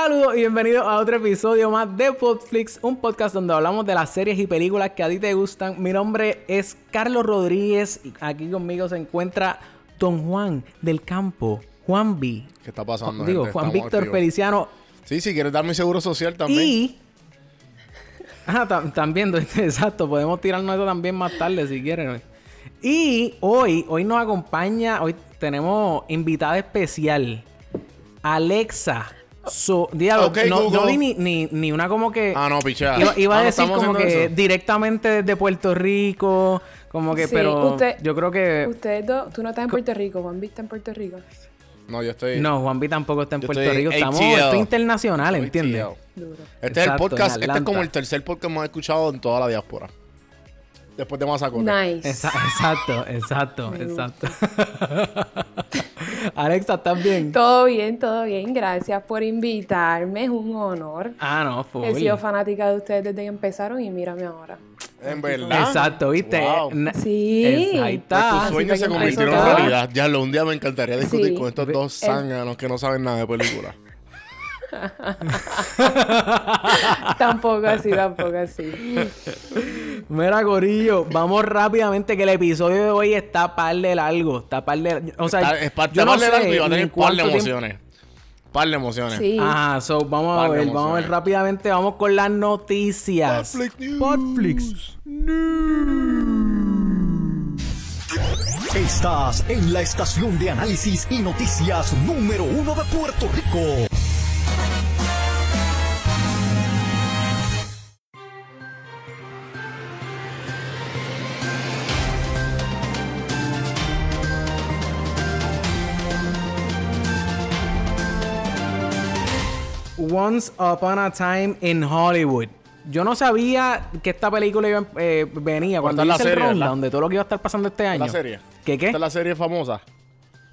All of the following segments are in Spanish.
Saludos y bienvenidos a otro episodio más de Podflix, un podcast donde hablamos de las series y películas que a ti te gustan. Mi nombre es Carlos Rodríguez y aquí conmigo se encuentra Don Juan del Campo, Juan B. ¿Qué está pasando? Digo, gente? Juan Estamos Víctor activos. Feliciano Sí, si quieres dar mi seguro social también. y... Ah, tam- también, exacto, podemos tirarnos eso también más tarde si quieren. Y hoy, hoy nos acompaña, hoy tenemos invitada especial, Alexa. So, diablo, no, no vi ni, ni, ni una como que... Ah, no, pichea. Iba, iba Ah, a no decir como que eso. directamente desde Puerto Rico, como que, Sí, pero usted- yo creo que... Ustedes dos, tú no estás en Puerto Rico, Juan está en Puerto Rico. No, yo estoy. No, Juan B tampoco está en Puerto estoy Rico, estamos esto es internacional, ¿entiendes? Este es el podcast, este es como el tercer podcast más escuchado en toda la diáspora. Después de Mazacote. Nice. Esa- exacto, exacto, Me exacto. Alexa, ¿estás bien? Todo bien, todo bien. Gracias por invitarme. Es un honor. Ah, no, full. He sido fanática de ustedes desde que empezaron y mírame ahora. En verdad. Exacto, ¿viste? Wow. Sí. Es- ahí Pues está. tus Así sueños se convirtieron en realidad. Ya lo un día me encantaría discutir Sí. con estos dos zánganos que no saben nada de películas. tampoco así, tampoco así. Mira, Gorillo, vamos rápidamente que el episodio de hoy está par de largo. Está par de... O sea, Está- es par, yo está no par de largo y va a tener par de cuánto tiempo- emociones. Par de emociones. Sí. Ajá, so vamos a Par ver, vamos a ver emociones. rápidamente, vamos con las noticias. Podflix News. Estás en la estación de análisis y noticias número uno de Puerto Rico. Once Upon a Time in Hollywood. Yo no sabía que esta película iba, eh, venía cuando es la hice el serie, rundown de todo lo que iba a estar pasando este año. ¿La serie? ¿Qué qué? Esta es la serie famosa.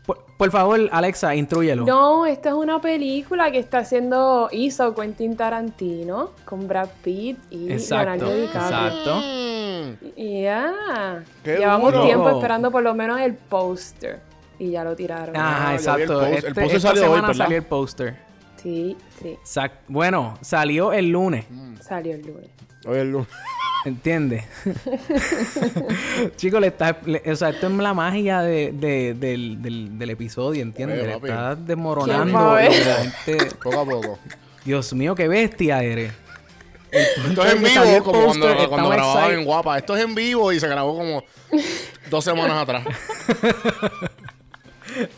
Por, por favor, Alexa, intrúyelo. No, esta es una película que está haciendo, hizo Quentin Tarantino con Brad Pitt y Exacto, Leonardo DiCaprio. exacto. Y Ya. Qué Llevamos duro. tiempo esperando por lo menos el póster. Y ya lo tiraron. Ajá, Ah, vi el exacto. post- el Este- póster esta salió hoy, ¿verdad? salió el póster. Sí, sí. Bueno, salió el lunes. Salió el lunes. Oye, el lunes. ¿Entiendes? Chicos, le está, le- o sea, esto es la magia de, de- del, del, del episodio, ¿entiendes? Oye, Le papi. está ¿Quién desmoronando. la gente- Poco a poco. Dios mío, qué bestia eres. Esto es en vivo, como cuando, cuando estamos grababan excited. en Guapa. Esto es en vivo y se grabó como dos semanas atrás.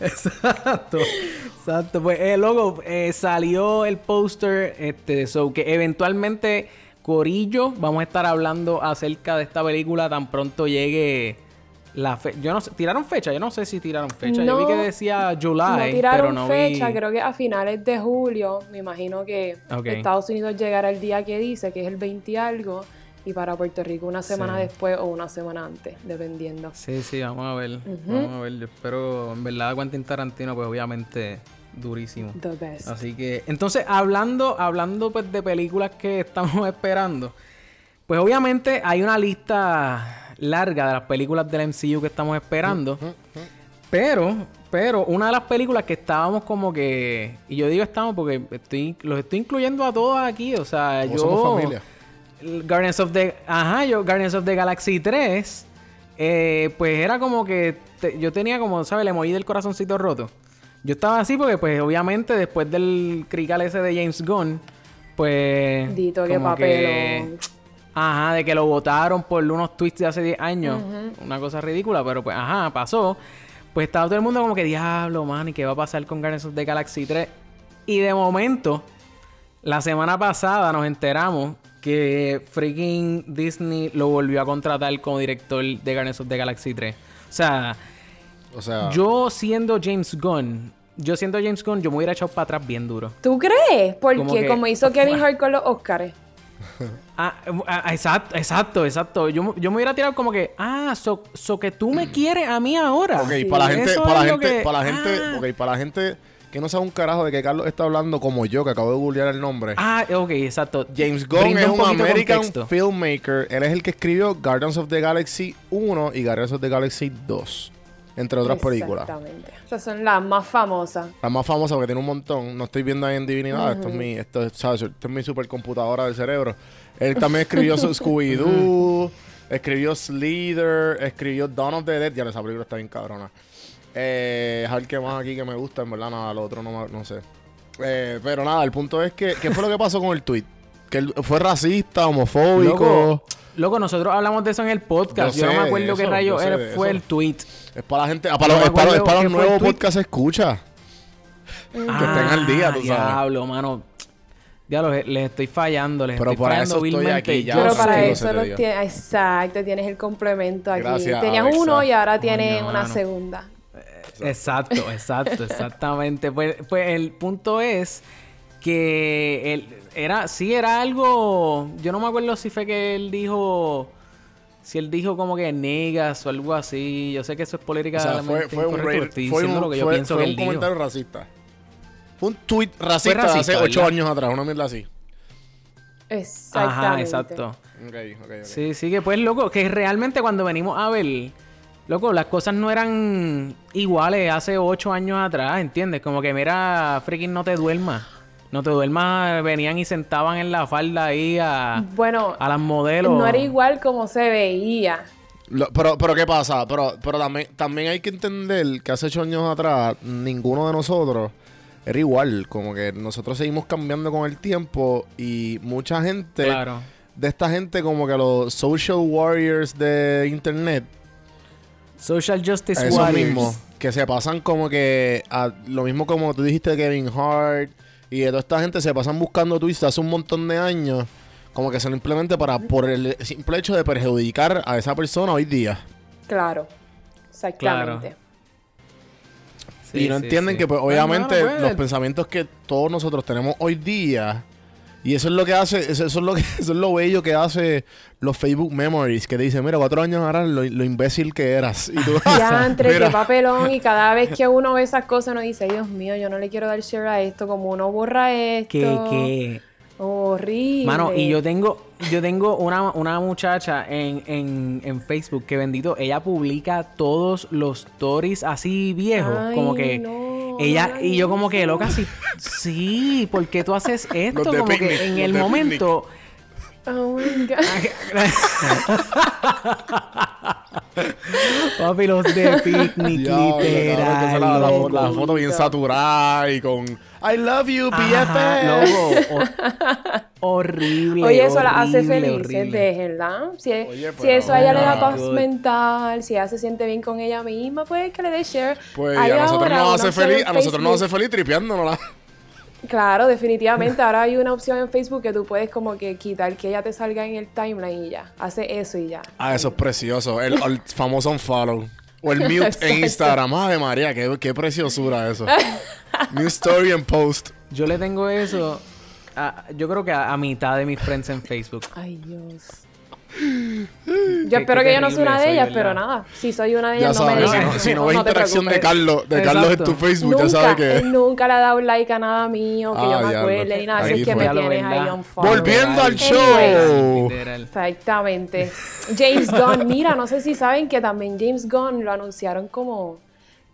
Exacto. Exacto. Pues, eh, luego eh, salió el póster, este, so que eventualmente, Corillo, vamos a estar hablando acerca de esta película tan pronto llegue la fecha. Yo no sé, ¿tiraron fecha? Yo no sé si tiraron fecha. Yo vi No. que decía No July, tiraron pero no fecha, vi... creo que a finales de julio. Me imagino que. Estados Unidos llegará el día que dice, que es el 20 y algo. Y para Puerto Rico una semana Sí. después o una semana antes, dependiendo. Sí, sí, vamos a ver. Vamos a ver. Yo espero, en verdad, Quentin Tarantino, pues obviamente, durísimo. The best. Así que, entonces, hablando, hablando pues de películas que estamos esperando, pues obviamente hay una lista larga de las películas del MCU que estamos esperando. Pero, pero, una de las películas que estábamos como que. Y yo digo estamos porque estoy, los estoy incluyendo a todos aquí. O sea, yo. somos familia. el Guardians of the. Ajá, yo, Guardians of the Galaxy 3. eh, pues era como que. te- yo tenía como, ¿sabes? El emoji del corazoncito roto. Yo estaba así porque, pues, obviamente, después del crical ese de James Gunn, pues. Dito, qué como que- papelón. Ajá, de que lo votaron por unos tweets de hace 10 años. Una cosa ridícula, pero pues, ajá, pasó. Pues estaba todo el mundo como que, diablo, man, ¿y qué va a pasar con Guardians of the Galaxy 3? Y de momento, la semana pasada nos enteramos que freaking Disney lo volvió a contratar como director de Guardians of the Galaxy 3. O sea, O sea, yo siendo James Gunn, yo siendo James Gunn, yo me hubiera echado para atrás bien duro. ¿Tú crees? Porque Como como, que- hizo Kevin Hart con los Oscars. Ah, ah, exacto, exacto, exacto. Yo, yo me hubiera tirado como que, ah, so, so que tú me quieres a mí ahora. ok, para la gente, para la gente, que- para la gente, ah. ok, para la gente que no sabe un carajo de que Carlos está hablando como yo, que acabo de googlear el nombre. Ah, ok, exacto. James Gunn es un American contexto. filmmaker. Él es el que escribió Guardians of the Galaxy 1 y Guardians of the Galaxy 2. Entre otras películas. Exactamente. Esas son las más famosas. La más famosa porque tiene un montón. No estoy viendo ahí en Divinidad. Esto es mi, esto es. Esto es mi supercomputadora del cerebro. Él también escribió Scooby-Doo. escribió Slither. Escribió Dawn of the Dead. Ya esa película está bien cabrona. Eh, a ver qué más aquí que me gusta. En verdad, nada. Lo otro no, no sé. Eh, pero nada, el punto es que... ¿Qué fue lo que pasó con el tweet? Que él fue racista, homofóbico. Loco, loco, nosotros hablamos de eso en el podcast. Yo Yo, no me acuerdo qué rayo fue eso. el tweet. Es para la gente... ah, para Yo los, es para, es los el nuevos podcasts escucha. Que estén al día, tú sabes. Ah, Diablo, mano. Diablo, les les estoy fallando, les Pero estoy para fallando eso estoy vilmente. aquí, ya Yo Pero para eso sé, lo te digo. tienes. Exacto, tienes el complemento aquí. Gracias, Tenías Alexa. uno y ahora tienes una mano. segunda. Exacto, exacto, exactamente. Pues, pues el punto es que él era, sí era algo, yo no me acuerdo si fue que él dijo, si él dijo como que negas o algo así. Yo sé que eso es O políticamente sea, fue, fue un, fue un- lo que yo fue- pienso fue que un él dijo. comentario racista. Fue un tweet racista, hace ocho años atrás, una mierda así. Exactamente. Ajá, exacto. Sí, sí, que pues, loco, que realmente cuando venimos a ver, loco, las cosas no eran iguales hace ocho años atrás, ¿entiendes? Como que, mira, freaking no te duermas. No te duermas, venían y sentaban en la falda ahí a, Bueno, a las modelos. no era igual como se veía. Lo- pero, pero, ¿qué pasa? Pero, pero también, también hay que entender que hace ocho años atrás, ninguno de nosotros era igual. Como que nosotros seguimos cambiando con el tiempo y mucha gente, Claro. de esta gente como que los social warriors de internet, Social Justice Eso Warriors. mismo. Que se pasan como que. a- lo mismo como tú dijiste de Kevin Hart. Y de toda esta gente se pasan buscando tweets hace un montón de años. Como que se lo implemente para. Por el simple hecho de perjudicar a esa persona hoy día. Claro. Exactamente. Sí, y no sí, entienden sí. que, pues, Bueno, obviamente, bueno, pues, los pensamientos que todos nosotros tenemos hoy día. Y eso es lo que hace, eso, eso es lo que, eso es lo bello que hace los Facebook Memories, que te dicen, mira, cuatro años atrás lo, lo imbécil que eras. Y tú, Ya entre mira, qué papelón y cada vez que uno ve esas cosas uno dice, "Ay, Dios mío, yo no le quiero dar share a esto, como uno borra esto. Que, que... Horrible. Mano, y yo tengo, yo tengo una, una muchacha en, en, en Facebook que bendito, ella publica todos los stories así viejos. Ay, como que no, ella, y yo como que loca así, sí, ¿por qué tú haces esto? Los de Como picnic, que en los el de momento. Oh my God. Papi, los de picnic, Diablo, literal. la, foto bien saturada y con I love you, BFF. Horrible. Oye, eso la hace horrible. déjenla. Si, Oye, si eso a ella le da no. paz mental, si ella se siente bien con ella misma, pues que le dé share. Pues a nosotros nos hace feliz, a nosotros nos hace feliz tripeándonos. Claro, definitivamente. Ahora hay una opción en Facebook que tú puedes como que quitar que ella te salga en el timeline y ya. Hace eso y ya. Ah, eso es precioso. El, el famoso unfollow. O el mute Exacto. en Instagram. Ave María, qué, qué preciosura eso. New story and post. Yo le tengo eso. A- yo creo que a, a mitad de mis friends en Facebook. Ay, Dios. Qué- Yo espero qué que yo no soy una de ellas, pero nada. Si soy una de Ya ellas, no me sabes, si no, si no ves te interacción de. Carlos, de Carlos en tu. Facebook, Nunca, ya sabes que. él nunca le ha dado like a nada mío, que Ah, yo me acuerde ni nada. Así es que me tienes ahí on follow. Volviendo al show. Exactamente. James Gunn, mira, no sé si saben que también James Gunn lo anunciaron como,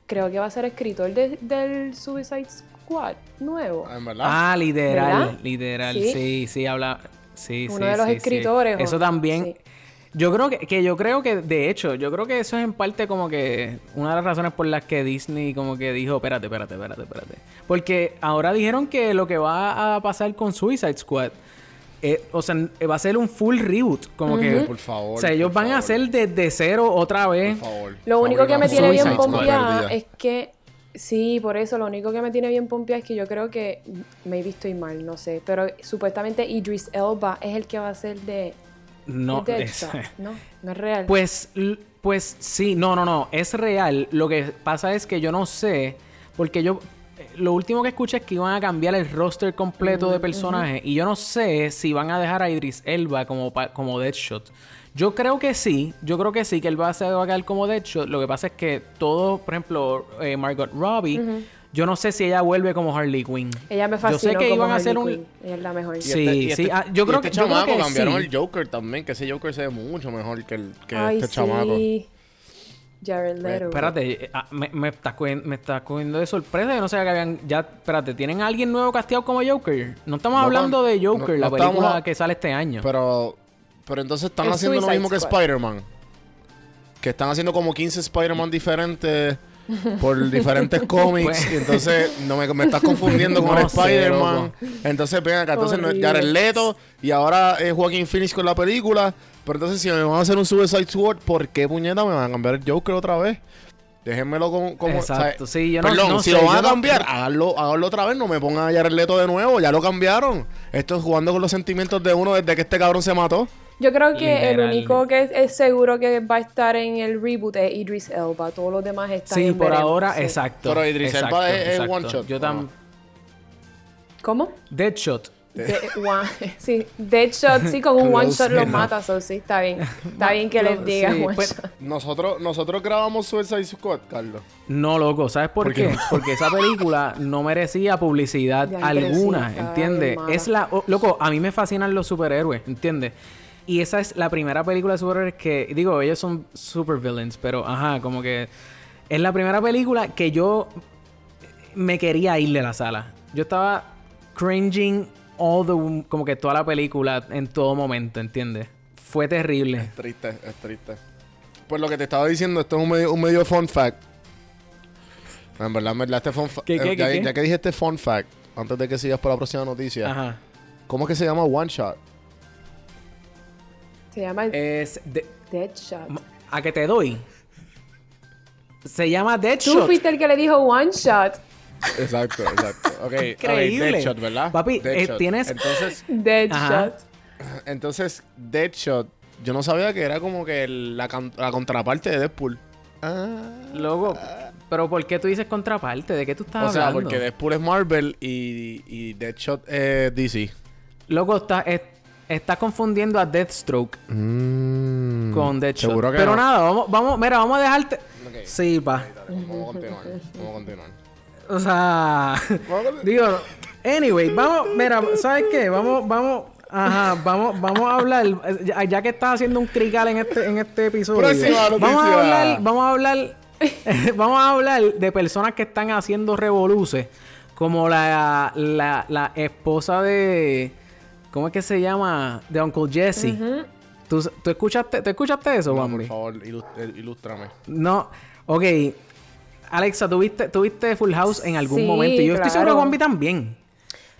creo que va a ser escritor de- del Suicide Squad nuevo. Ah, En verdad. Ah, literal, ¿Verdad? literal. Sí. Sí, sí, habla. Sí, Uno sí, de los sí, sí. escritores, Eso también. Sí. Yo creo que, que yo creo que, de hecho, yo creo que eso es en parte como que una de las razones por las que Disney como que dijo, espérate, espérate, espérate, espérate. Porque ahora dijeron que lo que va a pasar con Suicide Squad, eh, o sea, va a ser un full reboot. Como que, Por favor, o sea, ellos van a hacer desde cero otra vez. Por favor. Lo único que me tiene bien perdida. es que, sí, por eso, lo único que me tiene bien pompeada es que yo creo que, maybe estoy mal, no sé, pero supuestamente Idris Elba es el que va a ser de, No, de es- ¿no? No es real. Pues, pues sí, no, no, no, es real. Lo que pasa es que yo no sé, porque yo, lo último que escuché es que iban a cambiar el roster completo de personajes y yo no sé si van a dejar a Idris Elba como, pa- como Deadshot. Yo creo que sí, yo creo que sí, que él va a, se va a quedar como Deadshot. Lo que pasa es que todo, por ejemplo, eh, Margot Robbie, yo no sé si ella vuelve como Harley Quinn. Ella me Yo fascinó sé que como iban a hacer un... Ella es la mejor. Y Sí, este- y sí, este- ah, yo y creo este que- yo creo chamaco cambiaron sí. el Joker también, que ese Joker se ve mucho mejor que, el, que Ay, este chamaco. Jared Leto. Espérate, eh, ah, me, me estás cogiendo, me estás cogiendo de sorpresa. Yo no sabía que habían. Ya, espérate, ¿tienen a alguien nuevo casteado como Joker? No estamos No, hablando de no, Joker, no la película estamos- que sale este año. Pero, pero entonces están El haciendo lo Suicide mismo que Squad. Spider-Man. Que están haciendo como 15 Spider-Man diferentes por diferentes cómics. Pues- y entonces no me, me estás confundiendo con No Spider-Man. Entonces ven acá, entonces no es Horrible. Jared Leto y ahora es Joaquin Phoenix con la película. Pero entonces si me van a hacer un Suicide Squad, ¿por qué puñeta me van a cambiar el Joker otra vez? Déjenmelo como... como Exacto, o sea, sí, yo no- Perdón, no si sé, lo van a no- cambiar, háganlo, háganlo otra vez. No me pongan a Jared Leto de nuevo. Ya lo cambiaron. Esto es jugando con los sentimientos de uno desde que este cabrón se mató. Yo creo que el único que es, es seguro que va a estar en el reboot es Idris Elba. Todos los demás están sí, en por veremos, ahora, sí. exacto. Pero Idris Elba exacto, es- es exacto. one shot, Yo ¿o tam... ¿Cómo? Deadshot. De- one- sí, Deadshot, sí, con un one shot los enough. mata, so sí, está bien. Está bien que les diga sí, one pues- shot. Nosotros, nosotros grabamos Suicide Squad, Carlos. No, loco, ¿sabes por, ¿Por qué? Porque esa película no merecía publicidad Ya, alguna, ¿entiendes? Es la... oh, loco, a mí me fascinan los superhéroes, ¿entiendes? Y esa es la primera película de superhéroes que... Digo, ellos son supervillains, pero ajá, como que... Es la primera película que yo me quería ir de la sala. Yo estaba cringing all the... Como que toda la película en todo momento, ¿entiendes? Fue terrible. Triste, es triste. Pues lo que te estaba diciendo, esto es un medio, un medio fun fact. En verdad, en verdad, este fun fact. ¿Qué, qué, ya, ya que dije este fun fact, antes de que sigas por la próxima noticia, Ajá. ¿cómo es que se llama One Shot? Se llama Es... de- Deadshot. ¿A que te doy? Se llama Tú Deadshot. fuiste el que le dijo one shot. Exacto, exacto. Ok, Increíble. Deadshot, ¿verdad? Papi, eh, tienes- Entonces, Deadshot. entonces, Deadshot, yo no sabía que era como que la, la contraparte de Deadpool. Ah. Luego, pero ¿por qué tú dices contraparte? ¿De qué tú estás O sea, hablando? porque Deadpool es Marvel y, y Deadshot es DC. Loco, estás está confundiendo a Deathstroke con Deadshot. Mm, Seguro que pero no. nada, vamos, vamos, mira, vamos a dejarte. Ok. Sí, pa. Vamos a continuar. Vamos a continuar. O sea, digo, anyway, vamos, mira, ¿sabes qué? Vamos, vamos, ajá, vamos, vamos a hablar, ya, ya que estás haciendo un crical en este, en este episodio. Vamos a hablar, vamos a hablar, vamos a hablar de personas que están haciendo revoluces, como la, la, la esposa de, ¿cómo es que se llama? De Uncle Jesse. ¿Tú, tú escuchaste, ¿tú escuchaste eso, No, Bambi? por favor, eh, ilústrame. No, ok. Alexa, ¿tuviste, ¿tuviste Full House en algún Sí, momento? Y Yo estoy seguro que claro. Bambi también.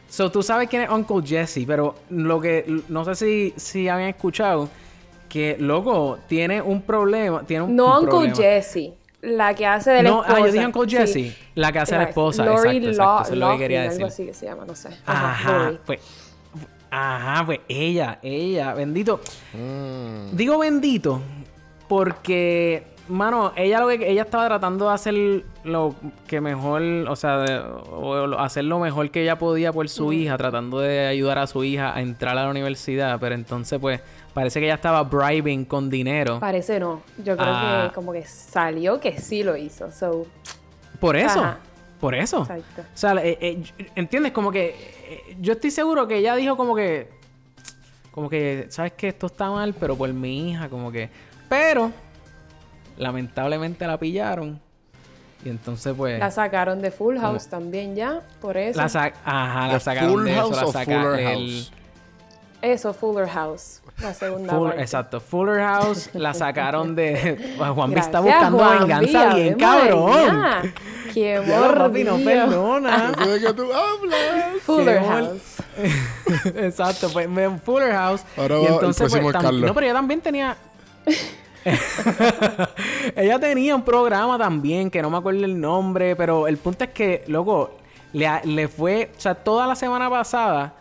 So, tú sabes quién es Uncle Jesse, pero lo que... No sé si, si habían escuchado que, loco, tiene un problema... Tiene un, No un Uncle problema. Jesse. La que hace de la No, esposa. ah, yo dije Uncle Sí. Jesse. La que hace de la esposa. Lori exacto, exacto. Law- Eso es lo que quería decir. Algo así que se llama, no sé. Ajá, Lori. pues... Ajá, pues ella, ella, bendito. Mm. Digo bendito porque, mano, ella lo que ella estaba tratando de hacer lo que mejor, o sea, de- o lo- hacer lo mejor que ella podía por su hija, tratando de ayudar a su hija a entrar a la universidad, pero entonces pues parece que ella estaba bribing con dinero. Parece no. Yo creo Ah. que como que salió que sí lo hizo. So, Por eso, Ajá. Por eso. exacto. O sea, eh, eh, ¿entiendes? Como que eh, yo estoy seguro que ella dijo como que, como que, ¿sabes que Esto está mal, pero por mi hija, como que... Pero, lamentablemente la pillaron. Y entonces pues... La sacaron de Full House también ya, por eso. La sa- Ajá, la ¿De sacaron Full de eso, House la o saca- Fuller el- House? Eso, Fuller House. La segunda Full- parte. exacto, Fuller House la sacaron de... Juanvi está Gracias, buscando Juan venganza bien cabrón. Qué Ya, papi, no perdona. Yo de qué tú hablas. Fuller Qué House. Exacto, pues Fuller House. Ahora y entonces, pues, Carlos. No, pero ella también tenía. ella tenía un programa también, que no me acuerdo el nombre, pero el punto es que, loco, le, le fue, o sea, toda la semana pasada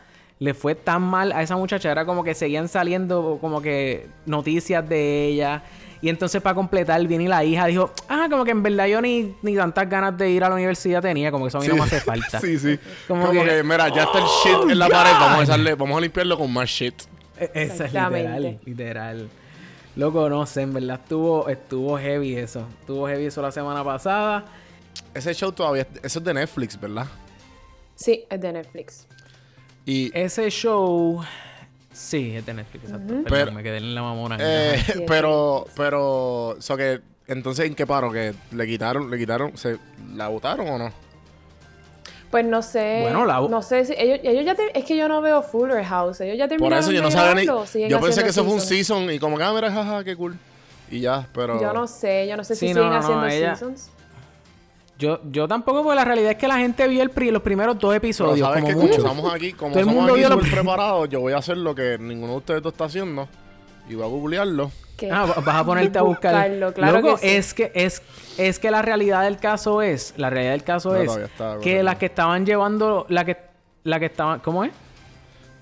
le fue tan mal a esa muchacha, era como que seguían saliendo como que noticias de ella. Y entonces para completar, viene y la hija dijo, ah, como que en verdad yo ni, ni tantas ganas de ir a la universidad tenía, como que eso a mí no me hace falta. Sí, sí. Como Como, que- que, mira, ya está el shit en la pared. Vamos a, echarle, vamos a limpiarlo con más shit. E- Esa es literal, literal. Loco, no sé, en verdad estuvo, estuvo heavy eso. Estuvo heavy eso la semana pasada. Ese show todavía... Eso es de Netflix, ¿verdad? Sí, es de Netflix. Y... Ese show. Sí, es de Netflix, exacto. Pero- me quedé en la mamona. eh, pero... Pero... O sea que... entonces, ¿en qué paro? ¿Que le quitaron, le quitaron, se la votaron o no? Pues no sé. Bueno, la- No sé si. Ellos, ellos ya. te- es que yo no veo Fuller House. Ellos ya Por eso yo no sabía ni. Yo pensé que eso fue un season y como que, ah, jaja, qué cool. Y ya, pero. Yo no sé. Yo no sé si no, siguen no, no, haciendo ella- seasons. Yo, yo tampoco, porque la realidad es que la gente vio el pri- los primeros dos Pero epiodios, sabes como que como mucho. estamos aquí, como Todo el somos mundo aquí preparados, yo voy a hacer lo que ninguno de ustedes dos está haciendo. Y voy a googlearlo. ¿Qué? Ah, va- vas a ponerte a buscar. Buscarlo, claro que sí. es que es es que la realidad del caso es, la realidad del caso No, es está que las que estaban llevando la que la que estaban, ¿cómo es?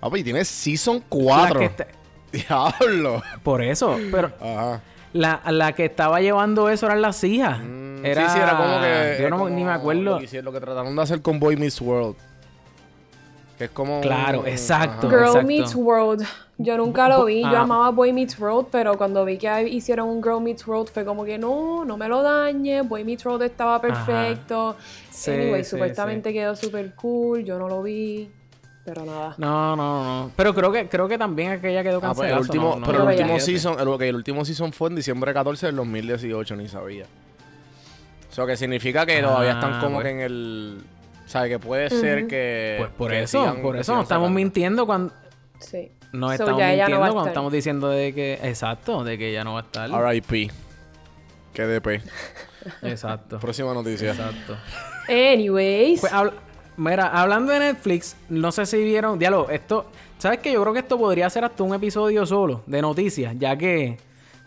Ah, pues y tiene season Las 4. que esta- Diablo. por eso, pero Ajá. La, la que estaba llevando eso eran las hijas. Mm, era, Sí, sí, era como que. yo no, como ni me Lo acuerdo. que, hicieron- lo que trataron de hacer con Boy Meets World. Que es como. Claro, un- exacto. ajá. Girl exacto. Meets World. Yo nunca lo vi. Yo Ah. amaba Boy Meets World, pero cuando vi que hicieron un Girl Meets World fue como que no, no me lo dañe. Boy Meets World estaba perfecto. Sí, anyway, sí, supuestamente quedó súper cool. Yo no lo vi. Pero nada. No, no, no. Pero creo que creo que también aquella quedó Ah, pues cancelada. el último, no, no, pero no el último season, el, último season fue en diciembre 14 del 2018, ni sabía. Eso que significa que todavía están Ah, como pues. que en el. O sea, que puede ser que. Pues por que eso, sigan- por que eso sigan no estamos sacando. mintiendo cuando Sí. no So, estamos mintiendo cuando estamos diciendo de que exacto, de que ya no va a estar. RIP. KDP. Exacto. Próxima noticia. Exacto. Anyways. Pues habla- mira, hablando de Netflix, no sé si vieron, diálogo, esto, ¿sabes qué? Yo creo que esto podría ser hasta un episodio solo de noticias, ya que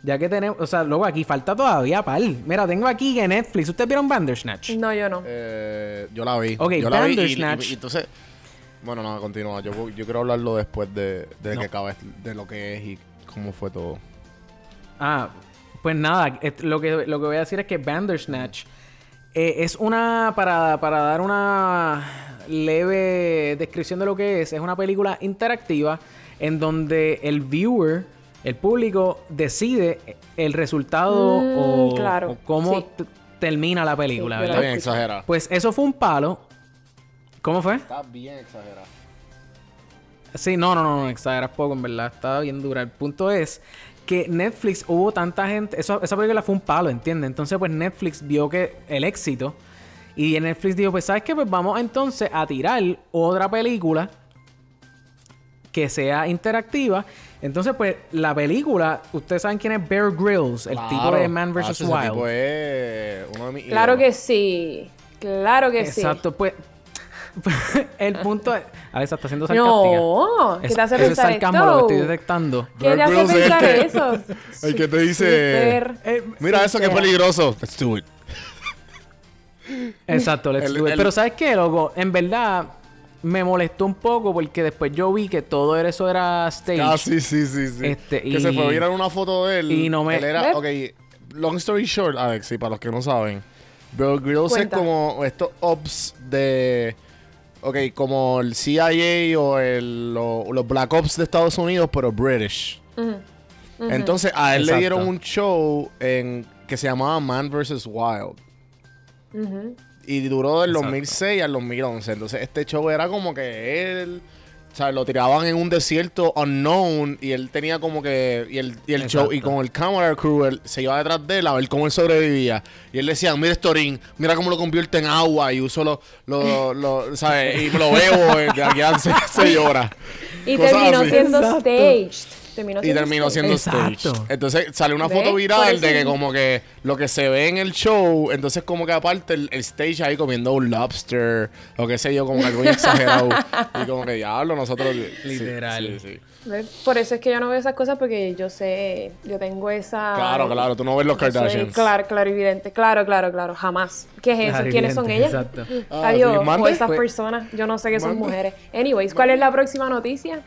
ya que tenemos, o sea, luego aquí falta todavía pal. Mira, tengo aquí que Netflix, ¿ustedes vieron Bandersnatch? no, yo no. Eh, yo la vi. Ok, yo la vi y- y, Bandersnatch. y entonces. Bueno, no, continúa. Yo, yo quiero hablarlo después de, de No. que acabe de lo que es y cómo fue todo. Ah, pues nada, et- lo que, lo que voy a decir es que Bandersnatch eh, es una, para, para dar una leve descripción de lo que es, es una película interactiva en donde el viewer, el público, decide el resultado Mm, o, claro, o cómo sí. termina la película, Sí, yo Está ¿verdad? bien exagerado. Pues eso fue un palo. ¿Cómo fue? Está bien exagerado. Sí, no, no, no, no, exageras poco, en verdad. Estaba bien dura. El punto es que Netflix hubo tanta gente. Eso, esa película fue un palo, ¿entiendes? Entonces, pues Netflix vio que el éxito. Y Netflix dijo, pues, ¿sabes qué? Pues vamos entonces a tirar otra película que sea interactiva. Entonces, pues, la película, ustedes saben quién es Bear Grylls, el tipo de Man vs. Ese Wild. tipo es uno de mis Claro que sí. Claro que sí. Exacto, pues. el punto es. Alexa está haciendo sarcástica. No, ¿qué te hace eso es pensar sarcasmo esto? lo que estoy detectando. ¿Qué te hace pensar eso? el que te dice- Eh, Mira eso que es peligroso. Let's do it. Exacto, let's El- do it. el- Pero ¿sabes qué, loco? En verdad me molestó un poco porque después yo vi que todo eso era stage. Ah, sí, sí, sí, sí. Este, que se y- fue a virar una foto de él. y no me- Él era, ¿Ves? ok, long story short, Alex, y para los que no saben. Bear Grylls es como estos ops de... Ok, como el CIA o el, lo- los Black Ops de Estados Unidos, pero British. Entonces a él Exacto. le dieron un show en, que se llamaba Man vs. Wild. Y duró del Exacto. 2006 al 2011. Entonces, este show era como que él. O sea, lo tiraban en un desierto unknown. Y él tenía como que. Y el, y el show. Y con el camera crew, él se iba detrás de él a ver cómo él sobrevivía. Y él decía: Mira, Storín, mira cómo lo convierte en agua. Y uso lo. lo, lo- ¿sabes? Y lo bebo eh, de aquí a 6 horas. Y Cosas terminó así. siendo Exacto. staged. Terminó Y terminó siendo Exacto. stage. Entonces sale una ¿Ves? foto viral de que como que lo que se ve en el show, entonces como que aparte el, el stage ahí comiendo un lobster o qué sé yo, como que algo exagerado. y como que diablo, nosotros... Literal. sí, sí. ¿Ves? Por eso es que yo no veo esas cosas porque yo sé, yo tengo esa... Claro, claro, tú no ves los soy Kardashians. Claro, claro, evidente. Claro, claro, claro. Jamás. ¿Qué es eso? Claro, ¿Quiénes son ellas? exacto. Ah, o esas Pues- personas. Yo no sé qué son mujeres. Anyways, ¿cuál es la próxima noticia?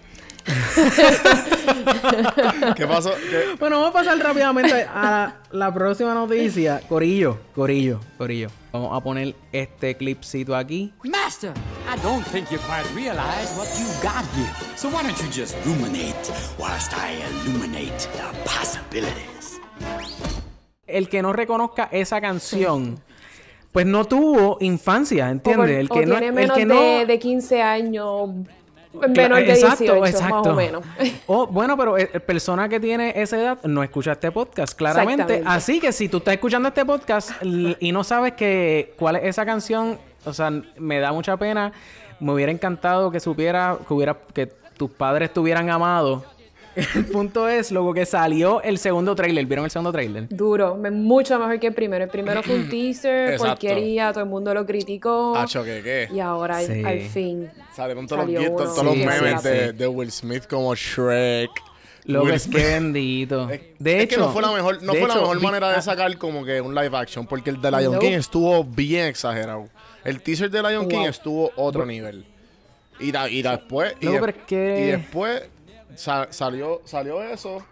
¿Qué pasó? ¿Qué? Bueno, vamos a pasar rápidamente a la, la próxima noticia. Corillo, Corillo, Corillo. Vamos a poner este clipcito aquí. Master, I don't think you quite realize what you've got here. So why don't you just ruminate whilst I illuminate the possibilities? El que no reconozca esa canción, pues no tuvo infancia, O, ¿entiendes? por- El o que no, tiene el que no, de, de 15 años. Menor de Exacto, 18, más exacto. o menos. Oh, bueno, pero eh, persona que tiene esa edad no escucha este podcast, claramente. Así que si tú estás escuchando este podcast y no sabes que cuál es esa canción, o sea, me da mucha pena. Me hubiera encantado que supiera, que hubiera, que tus padres te hubieran amado. El punto es, luego que salió el segundo trailer. ¿Vieron el segundo trailer? Duro, mucho mejor que el primero. El primero fue un teaser, Exacto. porquería, todo el mundo lo criticó. Hacho, ¿qué qué? Y ahora Sí. al fin. Salieron todos los, memes sí, de, sí. de Will Smith como Shrek. Lo que es que bendito. Es- De es hecho, que no fue la mejor, no fue la mejor manera de ah, sacar como que un live action, porque el de Lion. King estuvo bien exagerado. El teaser de Lion King estuvo otro nivel. Y, da- y después, y, No, de- pero es que- y después sa- salió, salió eso.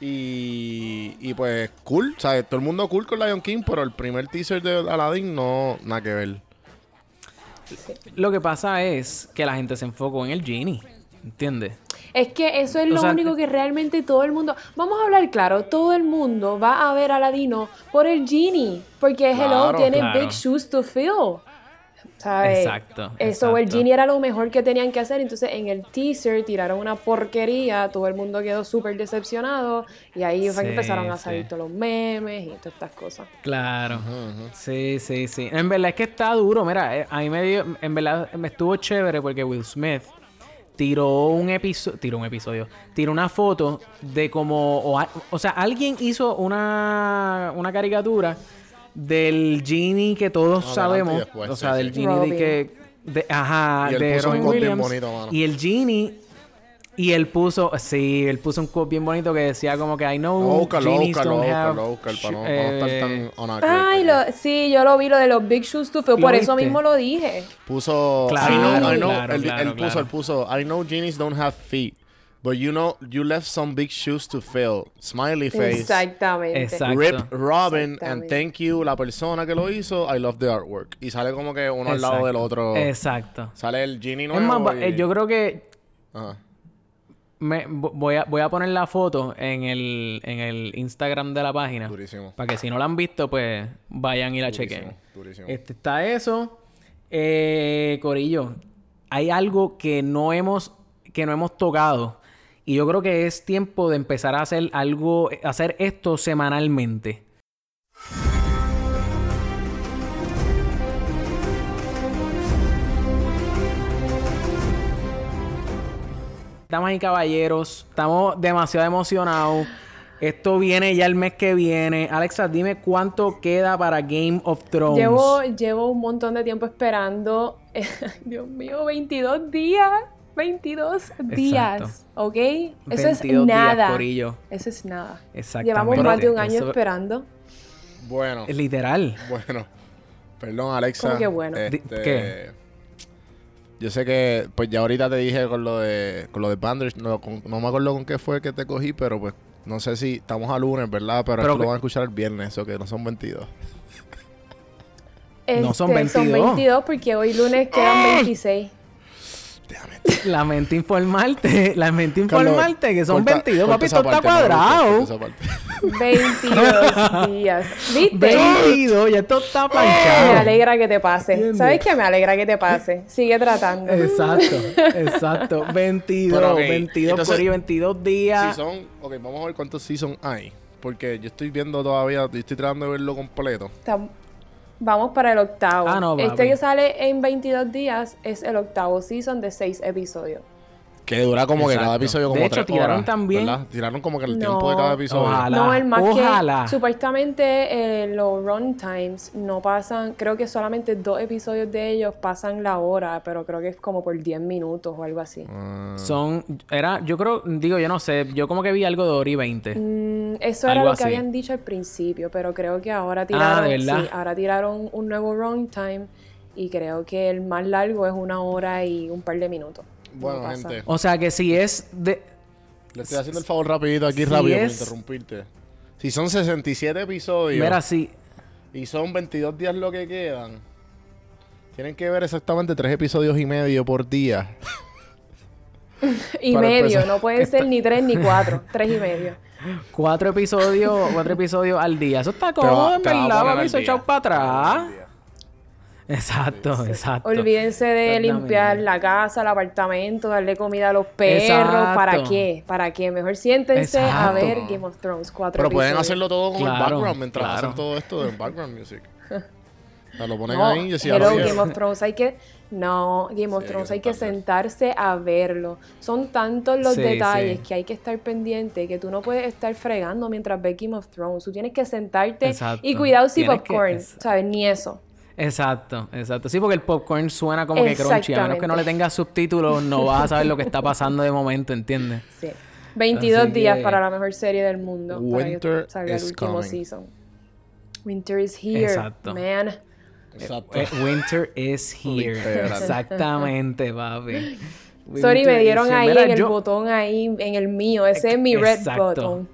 Y, y pues cool, ¿sabes? Todo el mundo cool con Lion King, pero el primer teaser de Aladdin no, nada que ver. Lo que pasa es que la gente se enfocó en el genie. ¿Entiendes? Es que eso es O lo sea, único que realmente todo el mundo. Vamos a hablar claro, todo el mundo va a ver a Aladino por el Genie. Porque Hello Claro, tiene claro. big shoes to fill. ¿Sabes? Exacto, Eso, el. Genie era lo mejor que tenían que hacer. Entonces en el teaser tiraron una porquería. Todo el mundo quedó súper decepcionado. Y ahí fue que empezaron a sí. salir todos los memes y todas estas cosas. Claro. Sí, sí, sí. En verdad es que está duro. Mira, eh, a mí me dio... En verdad me estuvo chévere porque Will Smith tiró un episodio... Tiró un episodio. Tiró una foto de como... O, o sea, alguien hizo una, una caricatura del genie que todos Adelante y sabemos. después, o sí, sea, del sí. genie de Robin. que... de- ajá, Y él de puso un Robin quote bien Williams. bonito, mano. y el genie... Y él puso, sí, él puso un quote bien bonito que decía como que I know a a genies don't a a para no, sh- para no estar eh, tan on accurate Ay, lo, sí, yo lo vi, lo de los big shoes to fill. ¿Lo Por eso viste? mismo lo dije. Puso. Claro, I know, I know. claro, él, claro, él puso, claro. él puso. I know genies don't have feet, but you know you left some big shoes to fill. Smiley face. Exactamente. Exacto. Rip Robin and thank you la persona que lo hizo. I love the artwork. Y sale como que uno al lado del otro. Exacto. Sale el genie Es nuevo. más, va- y- eh, yo creo que Ajá. me, vo- voy, a, voy a poner la foto en el, en el Instagram de la página. Durísimo. Para que si no la han visto, pues vayan y la Durísimo, chequen. durísimo. Este, está eso. Eh, Corillo, hay algo que no hemos, que no hemos tocado. Y yo creo que es tiempo de empezar a hacer algo, hacer esto semanalmente. Damas y caballeros, estamos demasiado emocionados. Esto viene ya el mes que viene. Alexa, dime cuánto queda para Game of Thrones. Llevo, llevo un montón de tiempo esperando. Dios mío, 22 días. 22 días. ¿Ok? Eso 22 es días, nada. corillo. Eso es nada. Exactamente. Llevamos más de un año Eso- esperando. Bueno, Es literal. bueno. Perdón, Alexa. ¿Cómo que bueno? Este. Yo sé que, pues ya ahorita te dije con lo de, con lo de no, con- no me acuerdo con qué fue que te cogí, pero pues no sé si estamos a lunes, ¿verdad? Pero, Pero esto que- lo van a escuchar el viernes, o que no son 22. No son Este, 22. Son 22 porque hoy lunes quedan 26. Lamento informarte. Lamento Carlos, informarte que son corta- 22. corta Papi, esa esto está no, cuadrado. parte. 22 días. ¿Viste? 22. Ya esto está Me planchado. alegra que te pase. ¿Entiendes? ¿Sabes qué? Me alegra que te pase. Sigue tratando. Exacto. Exacto. 22. Pero, ok, 22 entonces, Corillo, 22 días. Si son, ok, vamos a ver cuántos seasons hay. Porque yo estoy viendo todavía, yo estoy tratando de verlo completo. Tam- Vamos para el octavo. Ah, no, este que sale en 22 días es el octavo season de 6 episodios. Que dura como que cada episodio como De hecho, tres tiraron horas, también- ¿verdad? Tiraron como que el No. tiempo de cada episodio. Ojalá. no, el más ojalá. que supuestamente eh, los run times no pasan, creo que solamente dos episodios de ellos pasan la hora, pero creo que es como por 10 minutos o algo así. Ah, Son, era, yo creo, digo, yo no sé, yo como que vi algo de hora y 20. Mm, eso era Algo lo que así. habían dicho al principio, pero creo que ahora tiraron, Ah, ¿de verdad? sí, ahora tiraron un nuevo run time y creo que el más largo es una hora y un par de minutos. Bueno, pasa. gente, O sea que si es de. le estoy haciendo el favor rapidito aquí, Si rápido, es- por interrumpirte. Si son 67 episodios Mira, si. y son 22 días lo que quedan, tienen que ver exactamente tres episodios y medio por día. Y Para medio, empezar. no pueden ser ni tres ni cuatro, tres y medio. Cuatro episodios, cuatro episodios al día. Eso está cómodo, en verdad, papi. día. echado para atrás. Exacto, exacto. Olvídense de limpiar la casa, el apartamento, darle comida a los perros. Exacto. ¿Para qué? ¿Para qué? Mejor siéntense a ver Game of Thrones cuatro Pero pueden hacerlo todo con el background mientras claro. hacen todo esto del background music. O sea, lo ponen No, ahí y "Sí, Game of Thrones hay que... No, Game of Sí, Thrones hay hay que sentarse a verlo. Son tantos los Sí, detalles sí. que hay que estar pendiente que tú no puedes estar fregando mientras ves Game of Thrones. Tú tienes que sentarte Exacto. y cuidado si Tienes que- popcorn, es- ¿sabes? Ni eso. Exacto, exacto. Sí, porque el popcorn suena como que crunchy. A menos que no le tengas subtítulos, no vas a saber lo que está pasando de momento, ¿entiendes? Sí. 22 Así días que- para la mejor serie del mundo. para que Winter el is último coming. season. Winter is here, Exacto. man. Exacto. Eh, Winter is here. Exactamente, papi. Sorry, me dieron ahí Mira, en el botón ahí, en el mío. Ese es mi red Exacto. button.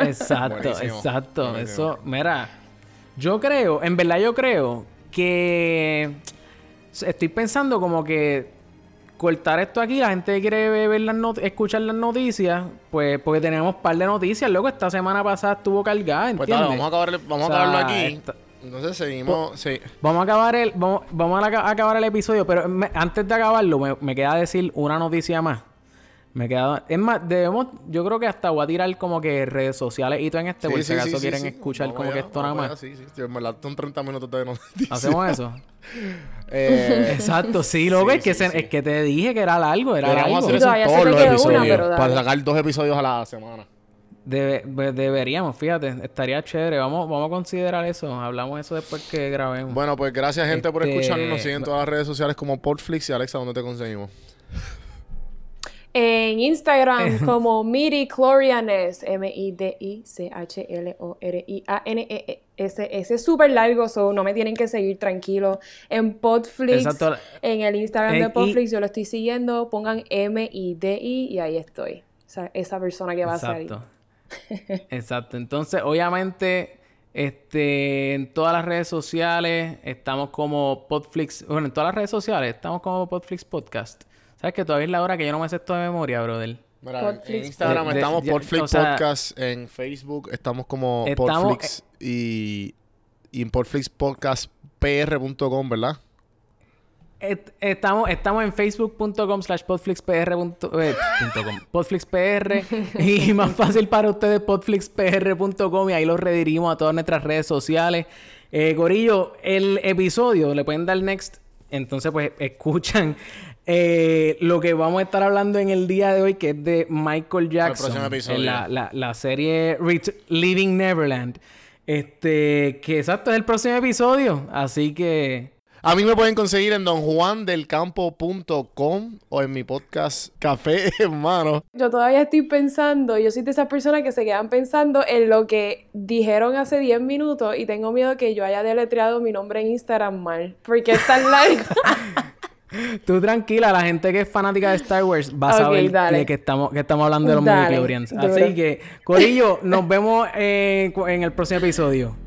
Exacto, Buenísimo, exacto. buenísimo. Eso, mira, yo creo, en verdad yo creo que estoy pensando como que cortar esto aquí, la gente quiere ver las not- escuchar las noticias, pues porque tenemos un par de noticias, luego esta semana pasada estuvo cargada, Pues ¿entiendes? dale, vamos a, acabar, vamos O a acabarlo aquí. esta- Entonces seguimos. sí. Vamos a acabar el, vamos, vamos a aca- acabar el episodio, pero me- antes de acabarlo, me, me queda decir una noticia más. Me queda, es más, debemos, yo creo que hasta voy a tirar como que redes sociales y todo en este, por Sí, si sí, acaso sí, quieren sí. escuchar Vamos como que esto nada vamos más. allá, Sí, sí. En verdad son 30 minutos de noticias. Hacemos eso. Eh, Exacto, sí, lo que Sí, es que sí, se- sí. es que te dije que era largo, era largo. hacer Y eso en todavía se todos me los una, episodios. para sacar dos episodios a la semana. Debe- de- deberíamos, fíjate, estaría chévere. Vamos, vamos a considerar eso. Hablamos de eso después que grabemos. Bueno, pues gracias, gente, por Este, escucharnos. Nos siguen en todas las redes sociales como Portflix y Alexa, ¿dónde te conseguimos? En Instagram como Midichlorianes, M-I-D-I-C-H-L-O-R-I-A-N-E-S. Ese es súper largo, so no me tienen que seguir tranquilo. En Podflix, Exacto. en el Instagram En- de y- Podflix, yo lo estoy siguiendo, pongan M-I-D-I y ahí estoy. Esa, esa persona que va a salir. Exacto. Exacto. Entonces, obviamente, este, en todas las redes sociales estamos como Podflix. Bueno, en todas las redes sociales estamos como Podflix Podcast. ¿Sabes que todavía es la hora que yo no me sé esto de memoria, brother? Mira, en- Instagram De- de- estamos Portflix o sea- Podcast. En Facebook estamos como Estamos- Portflix y, y en portflixpodcastpr.com, ¿verdad? Et- Estamos, estamos en facebook.com slash podflixpr. punto- eh, podflixpr y más fácil para ustedes podflixpr.com y ahí los redirimos a todas nuestras redes sociales. Eh, Gorillo, el episodio le pueden dar next, entonces pues escuchan eh, lo que vamos a estar hablando en el día de hoy que es de Michael Jackson. próximo episodio. en la, la, la serie Ret- Living Neverland. Este, que exacto es el próximo episodio, así que... A mí me pueden conseguir en donjuandelcampo.com o en mi podcast Café Hermano. Yo todavía estoy pensando, yo soy de esas personas que se quedan pensando en lo que dijeron hace 10 minutos y tengo miedo que yo haya deletreado mi nombre en Instagram mal, porque es tan largo. Tú tranquila, la gente que es fanática de Star Wars va a saber de que estamos, que estamos hablando de los Dale. Así que, Corillo, nos vemos eh, en el próximo episodio.